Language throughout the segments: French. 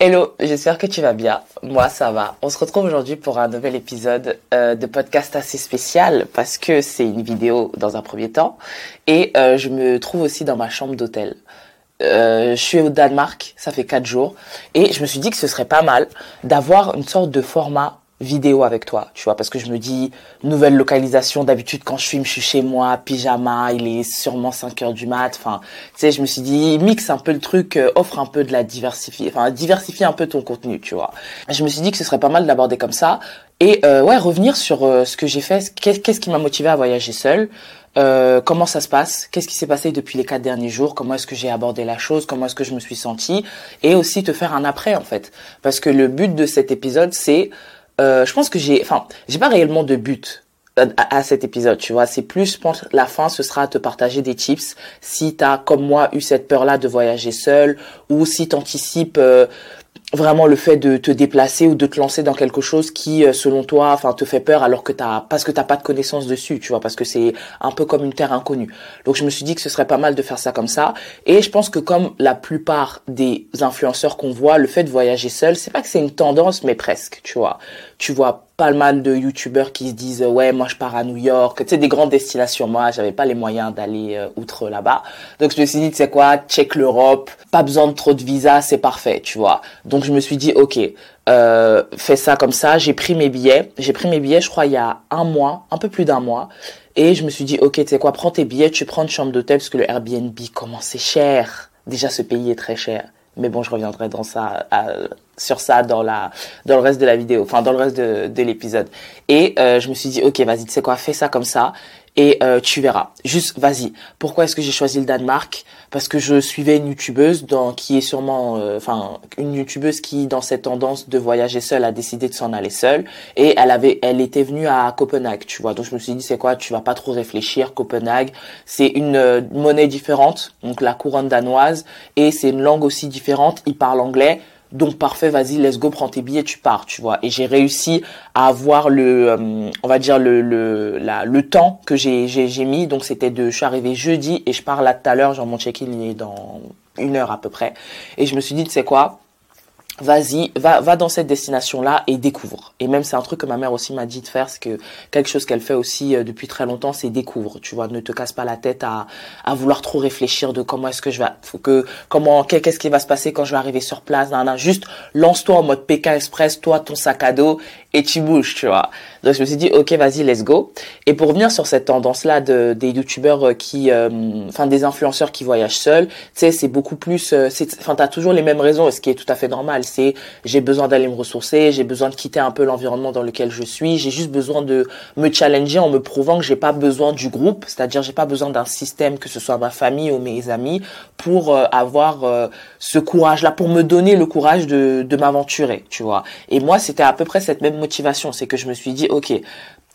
Hello, j'espère que tu vas bien. Moi, ça va. On se retrouve aujourd'hui pour un nouvel épisode euh, de podcast assez spécial parce que c'est une vidéo dans un premier temps et euh, je me trouve aussi dans ma chambre d'hôtel. Euh, je suis au Danemark, ça fait quatre jours et je me suis dit que ce serait pas mal d'avoir une sorte de format vidéo avec toi, tu vois, parce que je me dis, nouvelle localisation, d'habitude quand je filme, je suis chez moi, pyjama, il est sûrement 5 heures du mat, enfin, tu sais, je me suis dit, mixe un peu le truc, euh, offre un peu de la diversifier, enfin, diversifie un peu ton contenu, tu vois. Je me suis dit que ce serait pas mal d'aborder comme ça, et euh, ouais, revenir sur euh, ce que j'ai fait, qu'est-ce qui m'a motivé à voyager seul, euh, comment ça se passe, qu'est-ce qui s'est passé depuis les quatre derniers jours, comment est-ce que j'ai abordé la chose, comment est-ce que je me suis senti, et aussi te faire un après en fait, parce que le but de cet épisode c'est euh, je pense que j'ai, enfin, j'ai pas réellement de but à, à, cet épisode, tu vois. C'est plus, je pense, la fin, ce sera te partager des tips. Si t'as, comme moi, eu cette peur-là de voyager seul, ou si t'anticipes euh, vraiment le fait de te déplacer ou de te lancer dans quelque chose qui euh, selon toi enfin te fait peur alors que t'as parce que t'as pas de connaissances dessus tu vois parce que c'est un peu comme une terre inconnue. Donc je me suis dit que ce serait pas mal de faire ça comme ça. Et je pense que comme la plupart des influenceurs qu'on voit le fait de voyager seul c'est pas que c'est une tendance mais presque tu vois. Tu vois pas mal de youtubeurs qui se disent ouais moi je pars à New York tu sais des grandes destinations. Moi j'avais pas les moyens d'aller euh, outre là-bas. Donc je me suis dit tu sais quoi check l'Europe. Pas besoin de trop de visa c'est parfait tu vois. Donc je me suis dit ok euh, fais ça comme ça j'ai pris mes billets. J'ai pris mes billets je crois il y a un mois un peu plus d'un mois. Et je me suis dit ok tu sais quoi prends tes billets tu prends une chambre d'hôtel parce que le Airbnb comment c'est cher déjà ce pays est très cher mais bon, je reviendrai sur ça dans le reste de la vidéo, l'épisode. Et euh, je me suis dit, ok, vas-y, tu sais quoi, fais ça comme ça et euh, tu verras. Juste, vas-y. Pourquoi est-ce que j'ai choisi le Danemark? Parce que je suivais une youtubeuse dans, qui est sûrement, euh, enfin, une youtubeuse qui, dans cette tendance de voyager seule, a décidé de s'en aller seule. Et elle avait, elle était venue à Copenhague, tu vois. Donc je me suis dit, c'est quoi? Tu vas pas trop réfléchir. Copenhague, c'est une euh, monnaie différente, donc la couronne danoise, et c'est une langue aussi différente. Ils parlent anglais. Donc parfait, vas-y, let's go, prends tes billets, tu pars, tu vois. Et j'ai réussi à avoir le, euh, on va dire le le la, le temps que j'ai j'ai mis. Donc c'était de, je suis arrivé jeudi et je pars là tout à l'heure, genre mon check-in est dans une heure à peu près. Et je me suis dit, tu sais quoi, vas-y, va, va dans cette destination-là et découvre. Et même c'est un truc que ma mère aussi m'a dit de faire, c'est que quelque chose qu'elle fait aussi euh, depuis très longtemps, c'est découvre. Tu vois, ne te casse pas la tête à, à vouloir trop réfléchir de comment est-ce que je vais, faut que, comment, qu'est-ce qui va se passer quand je vais arriver sur place, nan, nan. juste lance-toi en mode Pékin Express, toi ton sac à dos et tu bouges, tu vois. Donc je me suis dit, ok, vas-y, let's go. Et pour revenir sur cette tendance-là de, des youtubeurs qui, euh, enfin des influenceurs qui voyagent seuls, tu sais, c'est beaucoup plus, euh, enfin t'as toujours les mêmes raisons, ce qui est tout à fait normal j'ai besoin d'aller me ressourcer, j'ai besoin de quitter un peu l'environnement dans lequel je suis, j'ai juste besoin de me challenger en me prouvant que j'ai pas besoin du groupe, c'est-à-dire j'ai pas besoin d'un système que ce soit ma famille ou mes amis pour euh, avoir euh, ce courage-là, pour me donner le courage de, de m'aventurer, tu vois. Et moi, c'était à peu près cette même motivation, c'est que je me suis dit, ok,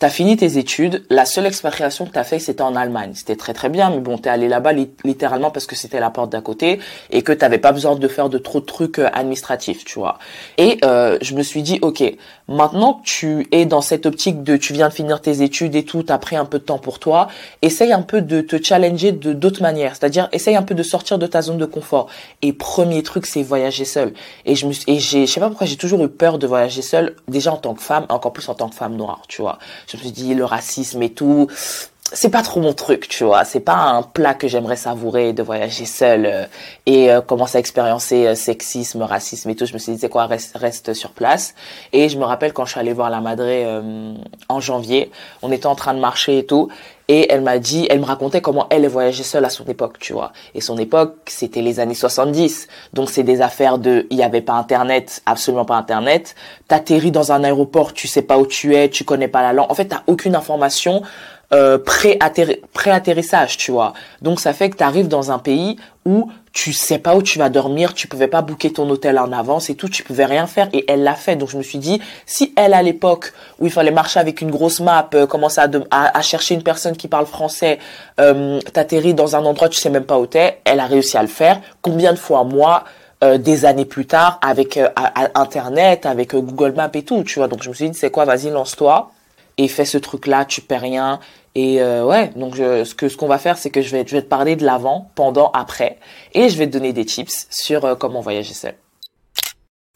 T'as fini tes études, la seule expatriation que t'as fait, c'était en Allemagne. C'était très très bien, mais bon, t'es allé là-bas littéralement parce que c'était la porte d'à côté et que t'avais pas besoin de faire de trop de trucs euh, administratifs, tu vois. Et euh, je me suis dit, ok, maintenant que tu es dans cette optique de, tu viens de finir tes études et tout, t'as pris un peu de temps pour toi, essaye un peu de te challenger de d'autres manières, c'est-à-dire essaye un peu de sortir de ta zone de confort. Et premier truc, c'est voyager seul. Et je me, et j'ai, je sais pas pourquoi j'ai toujours eu peur de voyager seul, déjà en tant que femme, encore plus en tant que femme noire, tu vois me suis dit le racisme et tout c'est pas trop mon truc, tu vois. C'est pas un plat que j'aimerais savourer de voyager seul euh, et euh, commencer à expériencer euh, sexisme, racisme et tout. Je me suis dit, c'est quoi, reste, reste sur place. Et je me rappelle quand je suis allée voir la Madré en janvier, on était en train de marcher et tout. Et elle m'a dit, elle me racontait comment elle voyageait seule à son époque, tu vois. Et son époque, c'était les années 70. Donc c'est des affaires de, il y avait pas internet, absolument pas internet. T'atterris dans un aéroport, tu sais pas où tu es, tu connais pas la langue. En fait, t'as aucune information euh, pré-atterrissage, tu vois. Donc ça fait que tu arrives dans un pays où tu sais pas où tu vas dormir, tu pouvais pas booker ton hôtel en avance et tout, tu pouvais rien faire et elle l'a fait. Donc je me suis dit, si elle à l'époque où il fallait marcher avec une grosse map, euh, commencer à, chercher une personne qui parle français, euh, t'atterris dans un endroit tu sais même pas où t'es, elle a réussi à le faire. Combien de fois moi des années plus tard avec internet, avec Google Maps et tout, tu vois. Donc je me suis dit, c'est quoi, vas-y lance-toi et fais ce truc là, tu perds rien et euh, ouais, donc ce que ce qu'on va faire, c'est que je vais te parler de l'avant, pendant, après, et je vais te donner des tips sur euh, comment voyager seul.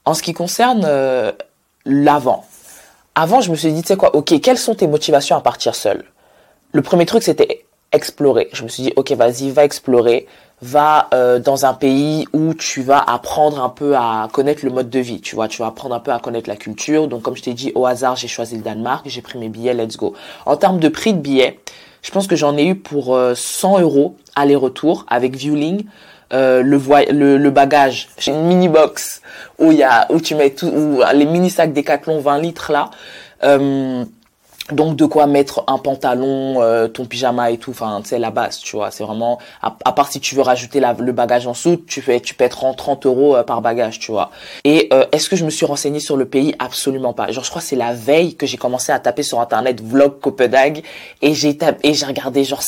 En ce qui concerne euh, l'avant, avant, je me suis dit, tu sais quoi, ok, quelles sont tes motivations à partir seul? Le premier truc, c'était explorer. Je me suis dit, ok, vas-y, va explorer, va euh, dans un pays où tu vas apprendre un peu à connaître le mode de vie, tu vois, tu vas apprendre un peu à connaître la culture. Donc, comme je t'ai dit, au hasard, j'ai choisi le Danemark, j'ai pris mes billets, let's go. En termes de prix de billets, je pense que j'en ai eu pour 100 euh, euros aller-retour avec viewing. Euh, le, le, le bagage, j'ai une mini box où il y a où tu mets tout où les mini sacs Decathlon 20 litres là. Donc de quoi mettre un pantalon, euh, ton pyjama et tout, enfin tu la base, tu vois, c'est vraiment à, part si tu veux rajouter le bagage en dessous, tu fais tu paies 30, 30 euros euh, par bagage, tu vois. Et euh, est-ce que je me suis renseigné sur le pays? Absolument pas. Genre je crois c'est la veille que j'ai commencé à taper sur internet vlog Copenhague et j'ai et j'ai regardé genre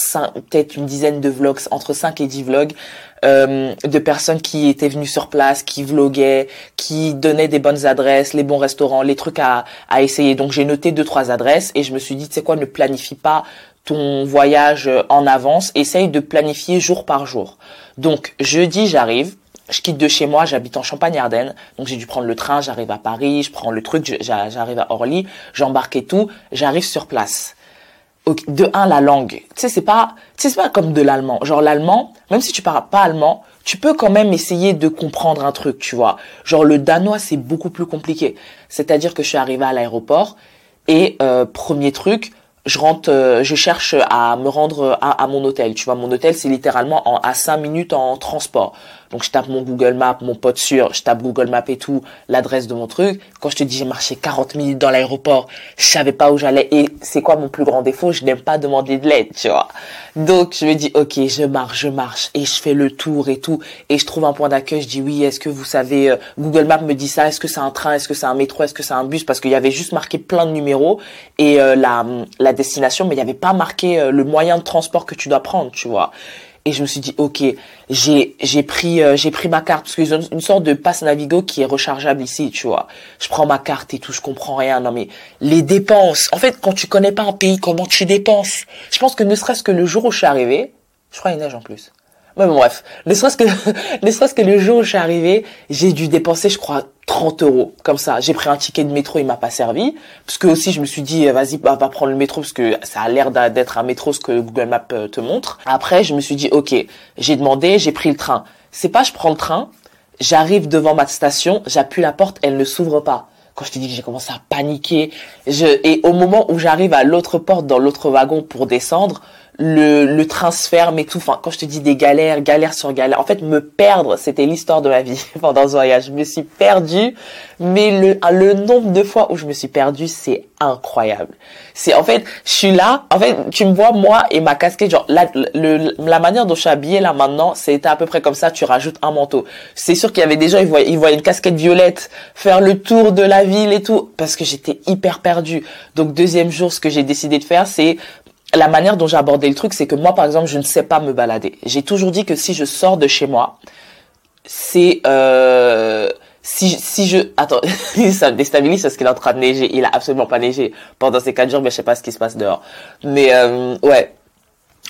peut-être une dizaine de vlogs entre 5 et 10 vlogs euh, de personnes qui étaient venues sur place, qui vloguaient, qui donnaient des bonnes adresses, les bons restaurants, les trucs à, à essayer. Donc j'ai noté deux trois adresses et je me suis dit, tu sais quoi, ne planifie pas ton voyage en avance, essaye de planifier jour par jour. Donc jeudi j'arrive, je quitte de chez moi, j'habite en Champagne-Ardenne, donc j'ai dû prendre le train, j'arrive à Paris, je prends le truc, j'arrive à Orly, j'embarque et tout, j'arrive sur place de un la langue tu sais c'est pas c'est pas comme de l'allemand genre l'allemand même si tu parles pas allemand tu peux quand même essayer de comprendre un truc tu vois genre le danois c'est beaucoup plus compliqué c'est-à-dire que je suis arrivé à l'aéroport et euh, premier truc je rentre, euh, je cherche à me rendre à, mon hôtel. Tu vois, mon hôtel, c'est littéralement en, à 5 minutes en transport. Donc, je tape mon Google Maps, mon pote sûr, je tape Google Maps et tout, l'adresse de mon truc. Quand je te dis, j'ai marché 40 minutes dans l'aéroport, je savais pas où j'allais. Et c'est quoi mon plus grand défaut? Je n'aime pas demander de l'aide, tu vois. Donc, je me dis, OK, je marche, je marche. Et je fais le tour et tout. Et je trouve un point d'accueil. Je dis, oui, est-ce que vous savez, euh, Google Maps me dit ça? Est-ce que c'est un train? Est-ce que c'est un métro? Est-ce que c'est un bus? Parce qu'il y avait juste marqué plein de numéros. Et euh, la, destination, mais il n'y avait pas marqué euh, le moyen de transport que tu dois prendre, tu vois. Et je me suis dit, ok, j'ai j'ai pris euh, j'ai pris ma carte parce qu'ils ont une sorte de passe Navigo qui est rechargeable ici, tu vois. Je prends ma carte et tout, je comprends rien. Non mais les dépenses. En fait, quand tu connais pas un pays, comment tu dépenses? Je pense que ne serait-ce que le jour où je suis arrivé, je crois il neige en plus. Mais bon, bref, ne serait-ce que, ne serait-ce que le jour où je suis arrivé, j'ai dû dépenser, je crois, 30 euros. Comme ça, j'ai pris un ticket de métro, il m'a pas servi. Parce que aussi, je me suis dit, vas-y, va, va prendre le métro, parce que ça a l'air d'être un métro, ce que Google Maps euh, te montre. Après, je me suis dit, ok, j'ai demandé, j'ai pris le train. C'est pas, je prends le train, j'arrive devant ma station, j'appuie la porte, elle ne s'ouvre pas quand je te dis que j'ai commencé à paniquer, je, et au moment où j'arrive à l'autre porte dans l'autre wagon pour descendre, le, le ferme et tout. Enfin, quand je te dis des galères, galères sur galères. En fait, me perdre, c'était l'histoire de ma vie pendant ce voyage. Je me suis perdue, mais le, le nombre de fois où je me suis perdue, c'est incroyable. C'est en fait, je suis là. En fait, tu me vois moi et ma casquette. Genre la, le, la manière dont je suis habillée là maintenant, c'était à peu près comme ça. Tu rajoutes un manteau. C'est sûr qu'il y avait des gens, ils voyaient, ils voyaient une casquette violette faire le tour de la ville et tout, parce que j'étais hyper perdue. Donc deuxième jour, ce que j'ai décidé de faire, c'est la manière dont j'ai abordé le truc, c'est que moi, par exemple, je ne sais pas me balader. J'ai toujours dit que si je sors de chez moi, c'est euh, si si je attends, ça me déstabilise parce qu'il est en train de neiger. Il a absolument pas neigé pendant ces quatre jours, mais je sais pas ce qui se passe dehors. Mais euh, ouais.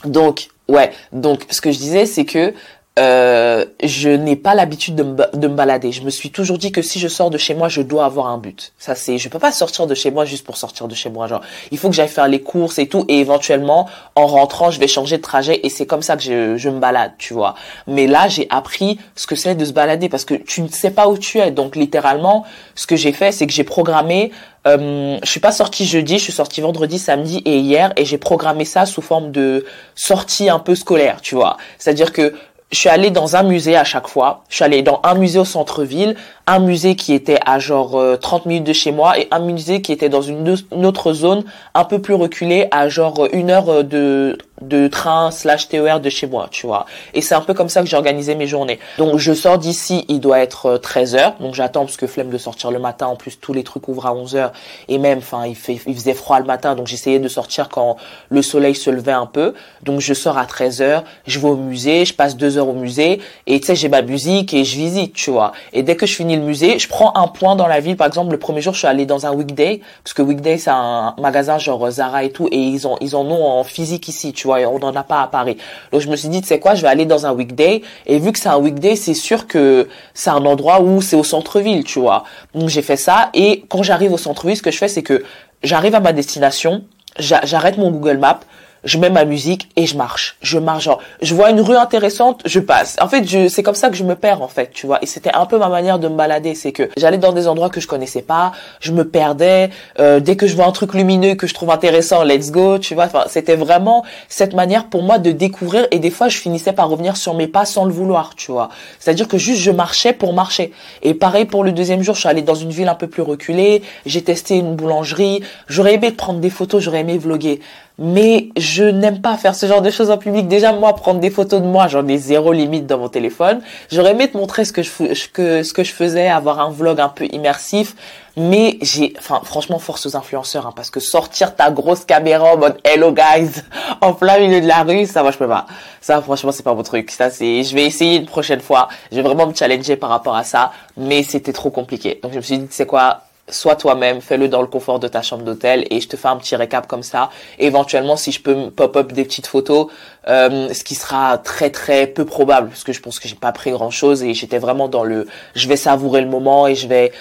Donc ouais. Donc ce que je disais, c'est que euh, je n'ai pas l'habitude de me, de me balader. Je me suis toujours dit que si je sors de chez moi, je dois avoir un but. Ça c'est, je peux pas sortir de chez moi juste pour sortir de chez moi. Genre, il faut que j'aille faire les courses et tout, et éventuellement, en rentrant, je vais changer de trajet, et c'est comme ça que je, je me balade, tu vois. Mais là, j'ai appris ce que c'est de se balader parce que tu ne sais pas où tu es. Donc littéralement, ce que j'ai fait, c'est que j'ai programmé euh, je suis pas sortie jeudi, je suis sortie vendredi, samedi et hier et j'ai programmé ça sous forme de sortie un peu scolaire, tu vois. C'est-à-dire que je suis allée dans un musée à chaque fois. Je suis allée dans un musée au centre-ville, un musée qui était à genre 30 euh, minutes de chez moi et un musée qui était dans une, autre zone un peu plus reculée à genre une heure euh, de de train slash TER de chez moi, tu vois. Et c'est un peu comme ça que j'ai organisé mes journées. Donc je sors d'ici, il doit être 13h, euh, donc j'attends parce que flemme de sortir le matin, en plus tous les trucs ouvrent à 11h et même enfin il il faisait froid le matin donc j'essayais de sortir quand le soleil se levait un peu. Donc je sors à 13h, je vais au musée, je passe deux heures au musée et tu sais j'ai ma musique et je visite, tu vois. Et dès que je finis musée, je prends un point dans la ville. Par exemple, le premier jour, je suis allée dans un weekday, parce que weekday, c'est un magasin genre Zara et tout, et ils ont, ils en ont en physique ici, tu vois, et on n'en a pas à Paris. Donc, je me suis dit, tu sais quoi, je vais aller dans un weekday, et vu que c'est un weekday, c'est sûr que c'est un endroit où c'est au centre-ville, tu vois. Donc, j'ai fait ça, et quand j'arrive au centre-ville, ce que je fais, c'est que j'arrive à ma destination, j'arrête mon Google Maps, je mets ma musique et je marche. Je marche, genre, je vois une rue intéressante, je passe. En fait, c'est comme ça que je me perds, en fait, tu vois. Et c'était un peu ma manière de me balader, c'est que j'allais dans des endroits que je connaissais pas, je me perdais. Euh, dès que je vois un truc lumineux que je trouve intéressant, let's go, tu vois. Enfin, c'était vraiment cette manière pour moi de découvrir. Et des fois, je finissais par revenir sur mes pas sans le vouloir, tu vois. C'est-à-dire que juste je marchais pour marcher. Et pareil pour le deuxième jour, je suis allée dans une ville un peu plus reculée. J'ai testé une boulangerie. J'aurais aimé prendre des photos, j'aurais aimé vloguer mais je n'aime pas faire ce genre de choses en public. Déjà, moi, prendre des photos de moi, j'en ai zéro limite dans mon téléphone. J'aurais aimé te montrer ce que je, faisais, avoir un vlog un peu immersif. Mais j'ai, enfin, franchement, force aux influenceurs, hein, parce que sortir ta grosse caméra en mode Hello guys, en plein milieu de la rue, ça, moi, je peux pas. Ça, franchement, c'est pas mon truc. Ça, c'est, je vais essayer une prochaine fois. Je vais vraiment me challenger par rapport à ça, mais c'était trop compliqué. Donc, je me suis dit, c'est quoi, sois toi-même, fais-le dans le confort de ta chambre d'hôtel et je te fais un petit récap comme ça. éventuellement, si je peux pop-up des petites photos, euh, ce qui sera très très peu probable parce que je pense que j'ai pas pris grand-chose et j'étais vraiment dans le, je vais savourer le moment et je vais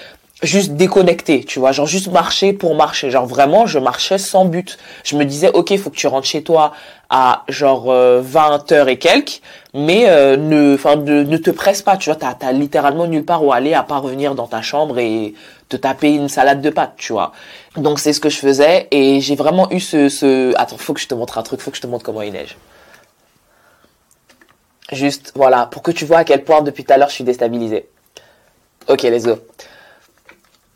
juste déconnecter, tu vois, genre juste marcher pour marcher, genre vraiment je marchais sans but. Je me disais OK, faut que tu rentres chez toi à genre 20 euh, heures et quelques, mais euh, ne enfin ne, te presse pas, tu vois, t'as as littéralement nulle part où aller à part revenir dans ta chambre et te taper une salade de pâtes, tu vois. Donc c'est ce que je faisais et j'ai vraiment eu ce attends, faut que je te montre un truc, faut que je te montre comment il neige. Juste voilà, pour que tu vois à quel point depuis tout à l'heure je suis déstabilisé. OK, let's go.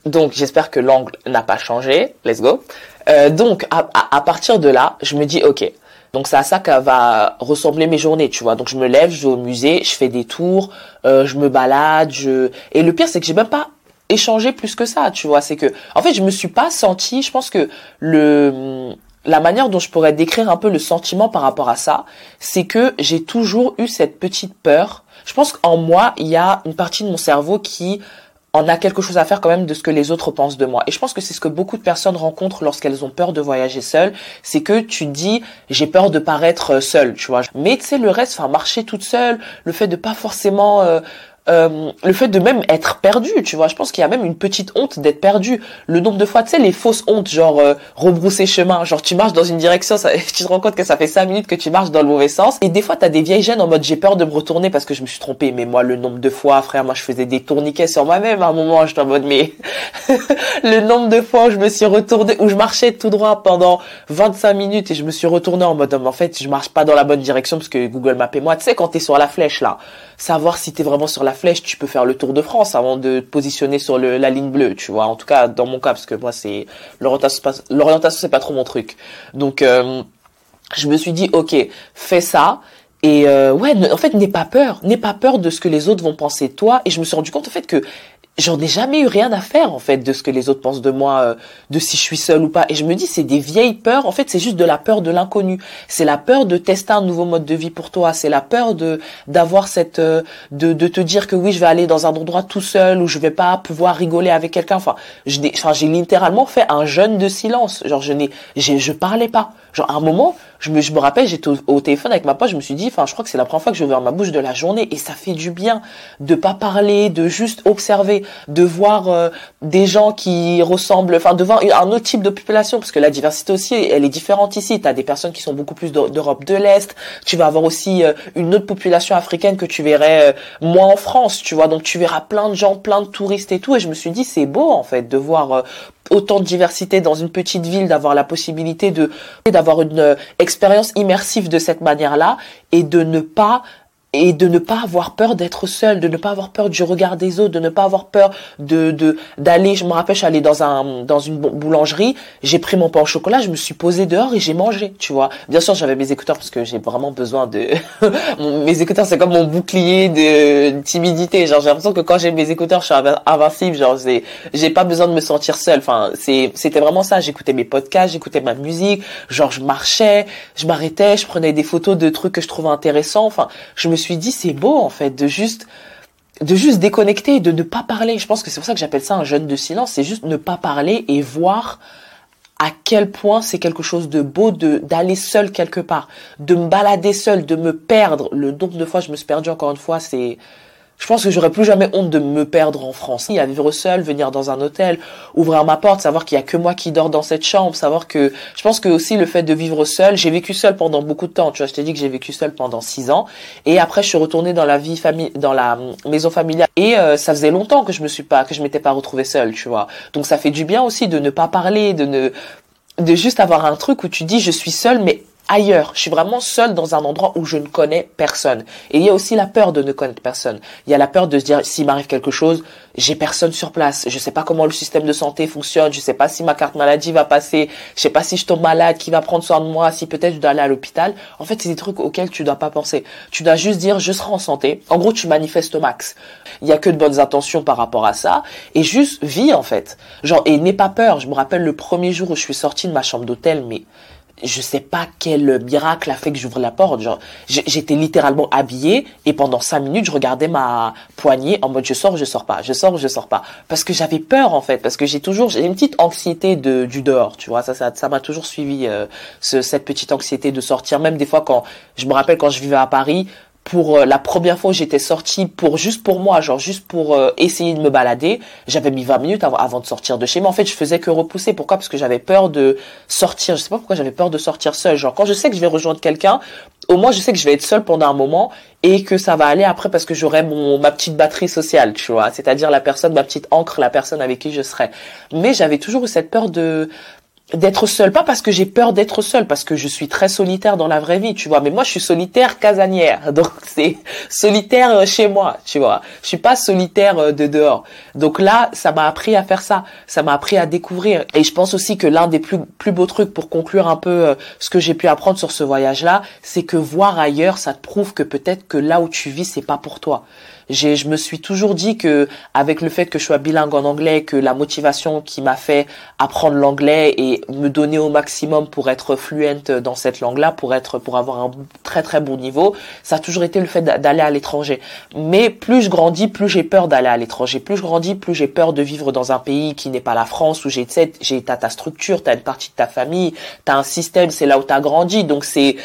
Donc j'espère que l'angle n'a pas changé. Let's go. Euh, donc à, partir de là, je me dis ok. Donc c'est à ça qu'elle va ressembler mes journées, tu vois. Donc je me lève, je vais au musée, je fais des tours, euh, je me balade, je et le pire c'est que j'ai même pas échangé plus que ça, tu vois. C'est que en fait je me suis pas senti. Je pense que le la manière dont je pourrais décrire un peu le sentiment par rapport à ça, c'est que j'ai toujours eu cette petite peur. Je pense qu'en moi, il y a une partie de mon cerveau qui on a quelque chose à faire quand même de ce que les autres pensent de moi. Et je pense que c'est ce que beaucoup de personnes rencontrent lorsqu'elles ont peur de voyager seules, c'est que tu dis j'ai peur de paraître seule, tu vois. Mais tu sais le reste, enfin marcher toute seule, le fait de pas forcément euh, euh, le fait de même être perdu, tu vois, je pense qu'il y a même une petite honte d'être perdu. Le nombre de fois, tu sais, les fausses hontes, genre euh, rebrousser chemin, genre tu marches dans une direction, tu te rends compte que ça fait cinq minutes que tu marches dans le mauvais sens. Et des fois, t'as des vieilles gênes en mode j'ai peur de me retourner parce que je me suis trompée. Mais moi, le nombre de fois, frère, moi je faisais des tourniquets sur moi-même à un moment, j'étais en mode mais le nombre de fois où je me suis retournée, où je marchais tout droit pendant 25 minutes et je me suis retournée en mode en fait je marche pas dans la bonne direction parce que Google Maps et moi, tu sais quand t'es sur la flèche là, savoir si t'es vraiment sur la flèche, tu peux faire le tour de France avant de te positionner sur le, la ligne bleue, tu vois. En tout cas, dans mon cas, parce que moi, c'est l'orientation, c'est pas trop mon truc. Donc, euh, je me suis dit, ok, fais ça. Et euh, ouais, en fait, n'aie pas peur, n'aie pas peur de ce que les autres vont penser de toi. Et je me suis rendu compte en fait que j'en ai jamais eu rien à faire en fait de ce que les autres pensent de moi, euh, de si je suis seule ou pas. Et je me dis c'est des vieilles peurs. En fait, c'est juste de la peur de l'inconnu. C'est la peur de tester un nouveau mode de vie pour toi. C'est la peur de d'avoir cette euh, de de te dire que oui je vais aller dans un endroit tout seul où je vais pas pouvoir rigoler avec quelqu'un. Enfin, je enfin j'ai littéralement fait un jeûne de silence. Genre je n'ai je parlais pas. Genre à un moment je me, je me rappelle, j'étais au, téléphone avec ma pote, je me suis dit, enfin, je crois que c'est la première fois que j'ai ouvert ma bouche de la journée et ça fait du bien de pas parler, de juste observer, de voir euh, des gens qui ressemblent, enfin, de voir un autre type de population parce que la diversité aussi, elle est différente ici. Tu as des personnes qui sont beaucoup plus d'Europe de l'Est, tu vas avoir aussi euh, une autre population africaine que tu verrais euh, moins en France, tu vois. Donc tu verras plein de gens, plein de touristes et tout et je me suis dit, c'est beau en fait de voir autant de diversité dans une petite ville, d'avoir la possibilité de d'avoir une euh, expérience immersive de cette manière-là et de ne pas et de ne pas avoir peur d'être seul, de ne pas avoir peur du regard des autres, de ne pas avoir peur de de d'aller. Je me rappelle, je suis allée dans un dans une boulangerie, j'ai pris mon pain au chocolat, je me suis posée dehors et j'ai mangé, tu vois. Bien sûr, j'avais mes écouteurs parce que j'ai vraiment besoin de mes écouteurs, c'est comme mon bouclier de timidité. Genre, j'ai l'impression que quand j'ai mes écouteurs, je suis invincible. Genre, c'est j'ai pas besoin de me sentir seule. Enfin, c'est c'était vraiment ça. J'écoutais mes podcasts, j'écoutais ma musique. Genre, je marchais, je m'arrêtais, je prenais des photos de trucs que je trouvais intéressants. Enfin, je me dit c'est beau en fait de juste de juste déconnecter, de ne pas parler. Je pense que c'est pour ça que j'appelle ça un jeûne de silence. C'est juste ne pas parler et voir à quel point c'est quelque chose de beau de d'aller seul quelque part, de me balader seul, de me perdre. Le nombre de fois je me suis perdu encore une fois, c'est je pense que j'aurais plus jamais honte de me perdre en France. Il y vivre seul, venir dans un hôtel, ouvrir ma porte, savoir qu'il y a que moi qui dors dans cette chambre, savoir que je pense que aussi le fait de vivre seul, j'ai vécu seul pendant beaucoup de temps. Tu vois, je t'ai dit que j'ai vécu seul pendant six ans et après je suis retournée dans la vie famille, dans la maison familiale et euh, ça faisait longtemps que je me suis pas, que je m'étais pas retrouvée seule, tu vois. Donc ça fait du bien aussi de ne pas parler, de ne de juste avoir un truc où tu dis je suis seule mais ailleurs. Je suis vraiment seule dans un endroit où je ne connais personne. Et il y a aussi la peur de ne connaître personne. Il y a la peur de se dire s'il m'arrive quelque chose, j'ai personne sur place. Je sais pas comment le système de santé fonctionne. Je sais pas si ma carte maladie va passer. Je sais pas si je tombe malade, qui va prendre soin de moi, si peut-être je dois aller à l'hôpital. En fait, c'est des trucs auxquels tu dois pas penser. Tu dois juste dire je serai en santé. En gros, tu manifestes au max. Il y a que de bonnes intentions par rapport à ça. Et juste vis, en fait. Genre, et n'aie pas peur. Je me rappelle le premier jour où je suis sortie de ma chambre d'hôtel, mais je sais pas quel miracle a fait que j'ouvre la porte. J'étais littéralement habillée et pendant cinq minutes, je regardais ma poignée en mode je sors, je sors pas, je sors, je sors pas, parce que j'avais peur en fait, parce que j'ai toujours j'ai une petite anxiété de du dehors, tu vois. Ça, ça, ça m'a toujours suivi euh, ce, cette petite anxiété de sortir. Même des fois quand je me rappelle quand je vivais à Paris, pour euh, la première fois où j'étais sortie pour juste pour moi, genre juste pour euh, essayer de me balader, j'avais mis 20 minutes avant, de sortir de chez moi. En fait, je faisais que repousser. Pourquoi? Parce que j'avais peur de sortir. Je sais pas pourquoi j'avais peur de sortir seule. Genre quand je sais que je vais rejoindre quelqu'un, au moins je sais que je vais être seule pendant un moment et que ça va aller après parce que j'aurai mon ma petite batterie sociale, tu vois. C'est-à-dire la personne, ma petite encre, la personne avec qui je serai. Mais j'avais toujours eu cette peur de d'être seule, pas parce que j'ai peur d'être seule, parce que je suis très solitaire dans la vraie vie, tu vois. Mais moi, je suis solitaire casanière, donc c'est solitaire euh, chez moi, tu vois. Je suis pas solitaire euh, de dehors. Donc là, ça m'a appris à faire ça, ça m'a appris à découvrir. Et je pense aussi que l'un des plus plus beaux trucs pour conclure un peu euh, ce que j'ai pu apprendre sur ce voyage-là, c'est que voir ailleurs, ça te prouve que peut-être que là où tu vis, c'est pas pour toi j'ai, je me suis toujours dit que avec le fait que je sois bilingue en anglais, que la motivation qui m'a fait apprendre l'anglais et me donner au maximum pour être fluente dans cette langue-là, pour être, pour avoir un très très bon niveau, ça a toujours été le fait d'aller à l'étranger. Mais plus je grandis, plus j'ai peur d'aller à l'étranger. Plus je grandis, plus j'ai peur de vivre dans un pays qui n'est pas la France où j'ai, j'ai, t'as ta structure, t'as une partie de ta famille, t'as un système, c'est là où t'as grandi. Donc c'est,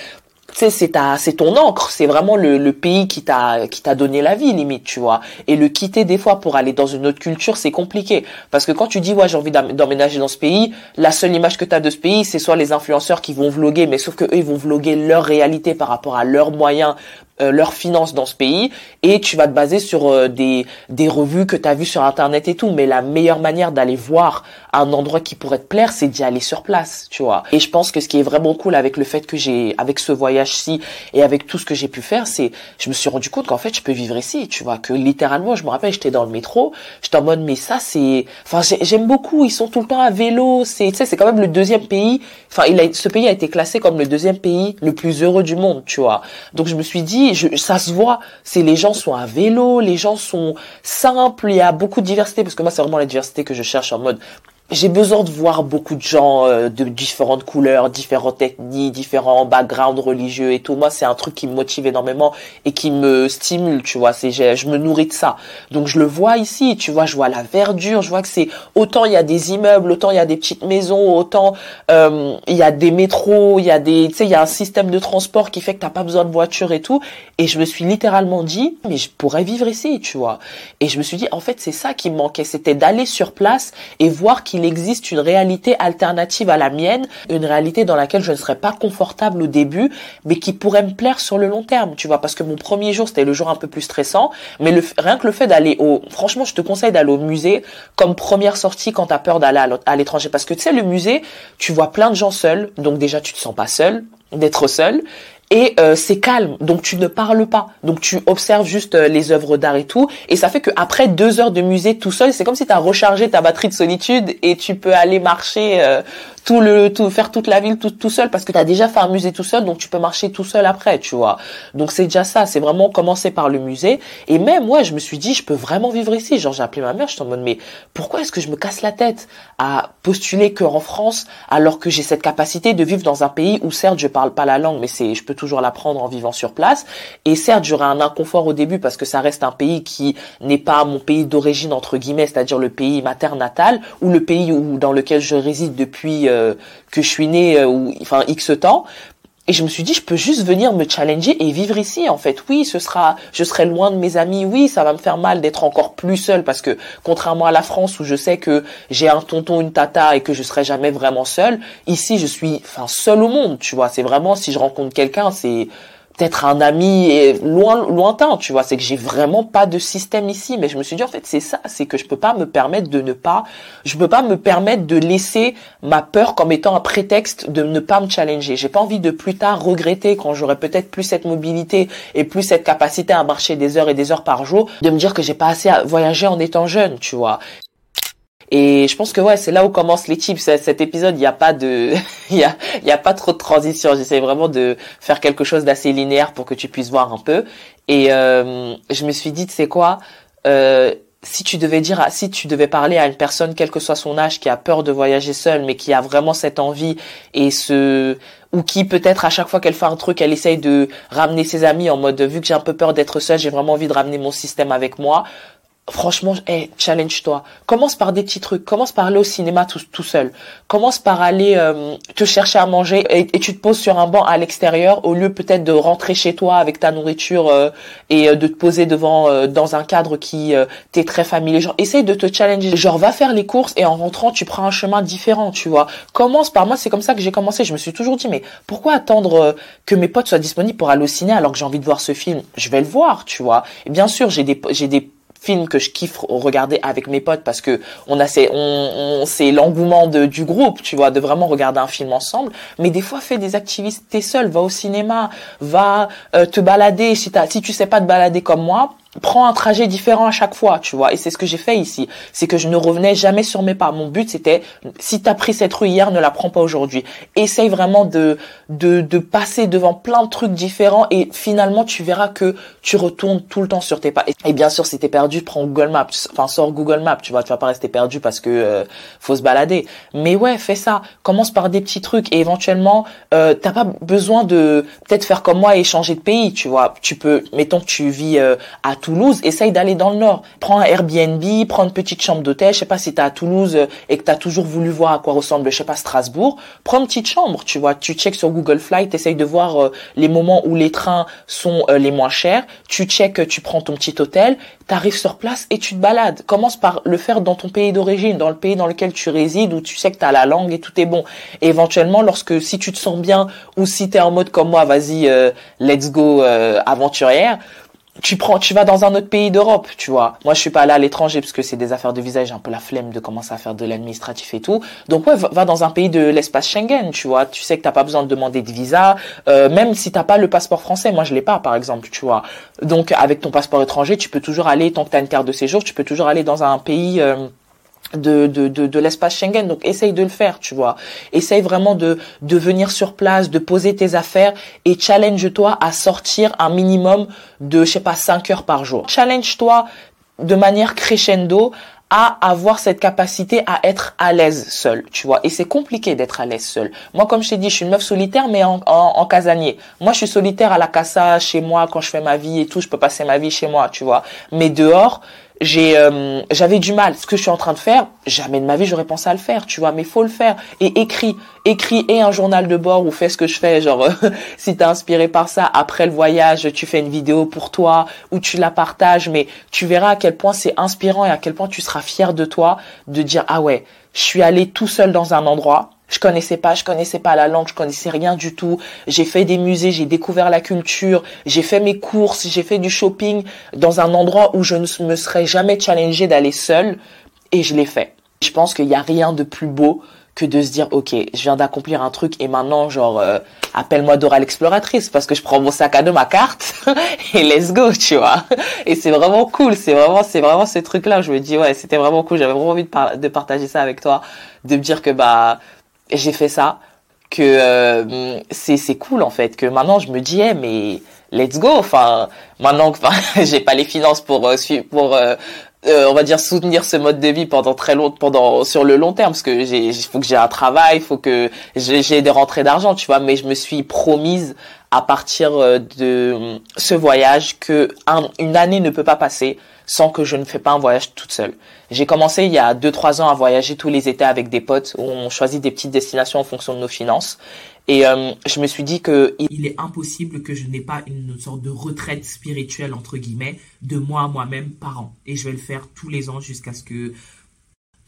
sais, c'est ta, c'est ton encre, c'est vraiment le, le pays qui t'a, qui t'a donné la vie limite, tu vois. Et le quitter des fois pour aller dans une autre culture, c'est compliqué, parce que quand tu dis ouais j'ai envie d'emménager dans ce pays, la seule image que t'as de ce pays, c'est soit les influenceurs qui vont vloguer, mais sauf que eux ils vont vloguer leur réalité par rapport à leurs moyens, euh, leurs finances dans ce pays et tu vas te baser sur euh, des, des revues que tu as vues sur internet et tout. Mais la meilleure manière d'aller voir un endroit qui pourrait te plaire c'est d'y aller sur place tu vois. Et je pense que ce qui est vraiment cool avec le fait que j'ai avec ce voyage-ci et avec tout ce que j'ai pu faire c'est je me suis rendu compte qu'en fait je peux vivre ici tu vois. Que littéralement je me rappelle j'étais dans le métro j'étais en mode mais ça c'est enfin j'aime beaucoup ils sont tout le temps à vélo c'est tu sais c'est quand même le deuxième pays enfin il a ce pays a été classé comme le deuxième pays le plus heureux du monde tu vois. Donc je me suis dit ça se voit. C'est les gens sont à vélo, les gens sont simples. Il y a beaucoup de diversité parce que moi c'est vraiment la diversité que je cherche en mode j'ai besoin de voir beaucoup de gens euh, de différentes couleurs, différentes ethnies, différents backgrounds religieux et tout. Moi, c'est un truc qui me motive énormément et qui me stimule, tu vois. C'est, je me nourris de ça. Donc, je le vois ici, tu vois. Je vois la verdure. Je vois que c'est autant il y a des immeubles, autant il y a des petites maisons, autant euh, il y a des métros, il y a des, tu sais, il y a un système de transport qui fait que t'as pas besoin de voiture et tout. Et je me suis littéralement dit, mais je pourrais vivre ici, tu vois. Et je me suis dit, en fait, c'est ça qui me manquait, c'était d'aller sur place et voir qu'il existe une réalité alternative à la mienne, une réalité dans laquelle je ne serais pas confortable au début, mais qui pourrait me plaire sur le long terme, tu vois, parce que mon premier jour, c'était le jour un peu plus stressant, mais rien que le fait d'aller au, franchement, je te conseille d'aller au musée comme première sortie quand t'as peur d'aller à l'étranger, parce que tu sais, le musée, tu vois plein de gens seuls, donc déjà, tu te sens pas seul, d'être seul et euh, c'est calme. Donc tu ne parles pas. Donc tu observes juste euh, les œuvres d'art et tout. Et ça fait que après deux heures de musée tout seul c'est comme si tu as rechargé ta batterie de solitude et tu peux aller marcher euh, tout le tout faire toute la ville tout, tout seul parce que tu as déjà fait un musée tout seul donc tu peux marcher tout seul après tu vois. Donc c'est déjà ça. C'est vraiment commencer par le musée. Et même moi je me suis dit je peux vraiment vivre ici. Genre j'ai appelé ma mère je suis en mode mais pourquoi est-ce que je me casse la tête? À postuler que en France alors que j'ai cette capacité de vivre dans un pays où certes je parle pas la langue mais c'est je peux toujours l'apprendre en vivant sur place. Et certes, j'aurai un inconfort au début parce que ça reste un pays qui n'est pas mon pays d'origine entre guillemets, c'est-à-dire le pays mater natal ou le pays où dans lequel je réside depuis euh, que je suis né, euh, ou enfin X temps. Et je me suis dit, je peux juste venir me challenger et vivre ici. En fait, oui, ce sera, je serai loin de mes amis. Oui, ça va me faire mal d'être encore plus seul parce que contrairement à la France où je sais que j'ai un tonton, une tata et que je serai jamais vraiment seul, ici, je suis, enfin, seul au monde. Tu vois, c'est vraiment si je rencontre quelqu'un, c'est peut-être un ami loin, lointain, tu vois. C'est que j'ai vraiment pas de système ici. Mais je me suis dit, en fait, c'est ça. C'est que je peux pas me permettre de ne pas, je peux pas me permettre de laisser ma peur comme étant un prétexte de ne pas me challenger. J'ai pas envie de plus tard regretter quand j'aurai peut-être plus cette mobilité et plus cette capacité à marcher des heures et des heures par jour, de me dire que j'ai pas assez voyagé en étant jeune, tu vois. Et je pense que ouais, c'est là où commencent les tips. Cet épisode, il n'y a pas de, il y a, y a pas trop de transition. J'essaie vraiment de faire quelque chose d'assez linéaire pour que tu puisses voir un peu. Et euh, je me suis dit, tu sais quoi, euh, si tu devais dire, si tu devais parler à une personne, quel que soit son âge, qui a peur de voyager seule, mais qui a vraiment cette envie et ce, ou qui peut-être à chaque fois qu'elle fait un truc, elle essaye de ramener ses amis en mode, vu que j'ai un peu peur d'être seule, j'ai vraiment envie de ramener mon système avec moi franchement, hey, challenge-toi. Commence par des petits trucs. Commence par aller au cinéma tout, seul. Commence par aller euh, te chercher à manger et, tu te poses sur un banc à l'extérieur au lieu peut-être de rentrer chez toi avec ta nourriture euh, et euh, de te poser devant dans un cadre qui t'est très familier. Genre, essaye de te challenger. Genre, va faire les courses et en rentrant, tu prends un chemin différent, tu vois. Commence par moi, c'est comme ça que j'ai commencé. Je me suis toujours dit, mais pourquoi attendre que mes potes soient disponibles pour aller au ciné alors que j'ai envie de voir ce film? Je vais le voir, tu vois. Et bien sûr, j'ai des j'ai des film que je kiffe regarder avec mes potes parce que on a c'est on, c'est l'engouement de du groupe tu vois de vraiment regarder un film ensemble. Mais des fois fais des activités seul va au cinéma va euh, te balader. Si si tu sais pas te balader comme moi prends un trajet différent à chaque fois, tu vois. Et c'est ce que j'ai fait ici. C'est que je ne revenais jamais sur mes pas. Mon but, c'était, si t'as pris cette rue hier, ne la prends pas aujourd'hui. Essaye vraiment de, de, de passer devant plein de trucs différents et finalement, tu verras que tu retournes tout le temps sur tes pas. Et bien sûr, si t'es perdu, prends Google Maps. Enfin, sors Google Maps, tu vois. Tu vas pas rester perdu parce que euh, faut se balader. Mais ouais, fais ça. Commence par des petits trucs et éventuellement, euh, t'as pas besoin de peut-être faire comme moi et changer de pays, tu vois. Tu peux, mettons que tu vis euh, à Toulouse, essaye d'aller dans le nord. Prends un Airbnb, prends une petite chambre d'hôtel. Je sais pas si tu à Toulouse euh, et que tu as toujours voulu voir à quoi ressemble, je sais pas, Strasbourg. Prends une petite chambre, tu vois. Tu checks sur Google Flight, essaye de voir euh, les moments où les trains sont euh, les moins chers. Tu checks, tu prends ton petit hôtel, tu arrives sur place et tu te balades. Commence par le faire dans ton pays d'origine, dans le pays dans lequel tu résides, où tu sais que tu as la langue et tout est bon. Et éventuellement, lorsque si tu te sens bien ou si tu es en mode comme moi, vas-y, let's go aventurière, tu prends, tu vas dans un autre pays d'Europe, tu vois. Moi, je suis pas allé à l'étranger parce que c'est des affaires de visa, j'ai un peu la flemme de commencer à faire de l'administratif et tout. Donc ouais, va, dans un pays de l'espace Schengen, tu vois. Tu sais que t'as pas besoin de demander de visa, euh, même si t'as pas le passeport français. Moi, je l'ai pas, par exemple, tu vois. Donc avec ton passeport étranger, tu peux toujours aller tant que t'as une carte de séjour, tu peux toujours aller dans un pays. Euh, de, de, de, de l'espace Schengen. Donc essaye de le faire, tu vois. Essaye vraiment de, de venir sur place, de poser tes affaires et challenge-toi à sortir un minimum de, je sais pas, 5 heures par jour. Challenge-toi de manière crescendo à avoir cette capacité à être à l'aise seul, tu vois. Et c'est compliqué d'être à l'aise seul. Moi, comme je t'ai dit, je suis une meuf solitaire, mais en, en, en, casanier. Moi, je suis solitaire à la casa, chez moi, quand je fais ma vie et tout, je peux passer ma vie chez moi, tu vois. Mais dehors, j'ai euh, j'avais du mal. Ce que je suis en train de faire jamais de ma vie j'aurais pensé à le faire tu vois mais faut le faire. Et écris écris et un journal de bord ou fais ce que je fais genre si t'es inspiré par ça après le voyage tu fais une vidéo pour toi ou tu la partages mais tu verras à quel point c'est inspirant et à quel point tu seras fier de toi de dire ah ouais je suis allé tout seul dans un endroit je connaissais pas, je connaissais pas la langue, je connaissais rien du tout. J'ai fait des musées, j'ai découvert la culture, j'ai fait mes courses, j'ai fait du shopping dans un endroit où je ne me serais jamais challengé d'aller seul et je l'ai fait. Je pense qu'il n'y a rien de plus beau que de se dire ok je viens d'accomplir un truc et maintenant genre euh, appelle-moi Dora l'exploratrice parce que je prends mon sac à dos ma carte et let's go tu vois et c'est vraiment cool c'est vraiment c'est vraiment ce truc là je me dis ouais c'était vraiment cool j'avais vraiment envie de partager ça avec toi de me dire que bah j'ai fait ça, que euh, c'est cool en fait, que maintenant je me dis mais let's go, enfin maintenant que j'ai pas les finances pour euh, pour euh, euh, on va dire soutenir ce mode de vie pendant très long pendant sur le long terme parce que j'ai faut que j'ai un travail il faut que j'ai des rentrées d'argent tu vois mais je me suis promise à partir euh, de ce voyage que une année ne peut pas passer sans que je ne fais pas un voyage toute seule. J'ai commencé il y a 2-3 ans à voyager tous les étés avec des potes où on choisit des petites destinations en fonction de nos finances. Et euh, je me suis dit que il est impossible que je n'ai pas une sorte de retraite spirituelle entre guillemets de moi moi-même par an. Et je vais le faire tous les ans jusqu'à ce que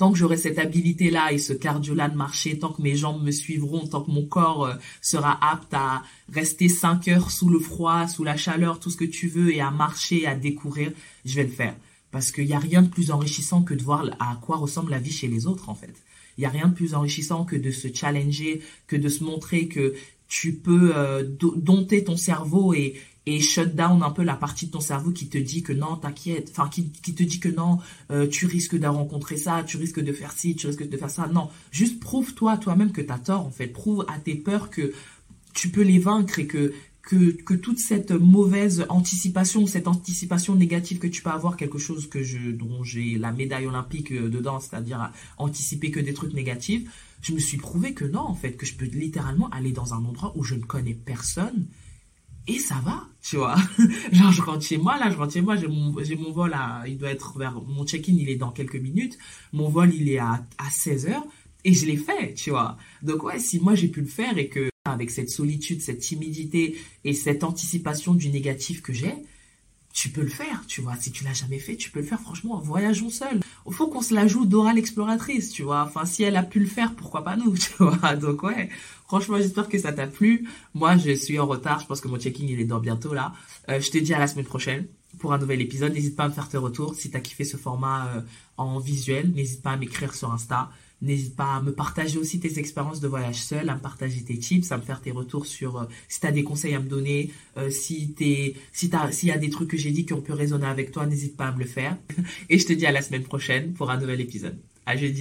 tant que j'aurai cette habilité-là et ce cardio-là de marcher, tant que mes jambes me suivront, tant que mon corps euh, sera apte à rester 5 heures sous le froid, sous la chaleur, tout ce que tu veux, et à marcher, à découvrir, je vais le faire. Parce qu'il n'y a rien de plus enrichissant que de voir à quoi ressemble la vie chez les autres, en fait. Il y a rien de plus enrichissant que de se challenger, que de se montrer que tu peux euh, dompter ton cerveau et, et shut down un peu la partie de ton cerveau qui te dit que non, t'inquiète, enfin qui, qui, te dit que non, euh, tu risques de rencontrer ça, tu risques de faire ci, tu risques de faire ça. Non, juste prouve-toi toi-même que tu as tort en fait. Prouve à tes peurs que tu peux les vaincre et que que, que toute cette mauvaise anticipation, cette anticipation négative que tu peux avoir, quelque chose que je, dont j'ai la médaille olympique euh, dedans, c'est-à-dire anticiper que des trucs négatifs, je me suis prouvé que non, en fait, que je peux littéralement aller dans un endroit où je ne connais personne et ça va, tu vois. Genre, je rentre chez moi, là, je rentre chez moi, j'ai mon, mon vol il doit être vers, mon check-in, il est dans quelques minutes, mon vol, il est à, à 16 heures, et je l'ai fait, tu vois. Donc ouais, si moi j'ai pu le faire et que avec cette solitude, cette timidité et cette anticipation du négatif que j'ai, tu peux le faire, tu vois. Si tu l'as jamais fait, tu peux le faire. Franchement, voyageons seul. Il faut qu'on se la joue d'oral l'exploratrice, tu vois. Enfin, si elle a pu le faire, pourquoi pas nous, tu vois. Donc ouais, franchement, j'espère que ça t'a plu. Moi, je suis en retard. Je pense que mon checking il est dans bientôt là. Euh, je te dis à la semaine prochaine pour un nouvel épisode. N'hésite pas à me faire tes retours si t'as kiffé ce format euh, en visuel. N'hésite pas à m'écrire sur Insta. N'hésite pas à me partager aussi tes expériences de voyage seul, à me partager tes tips, à me faire tes retours sur euh, si tu as des conseils à me donner, euh, si s'il y a des trucs que j'ai dit qui ont pu résonner avec toi, n'hésite pas à me le faire. Et je te dis à la semaine prochaine pour un nouvel épisode. À jeudi.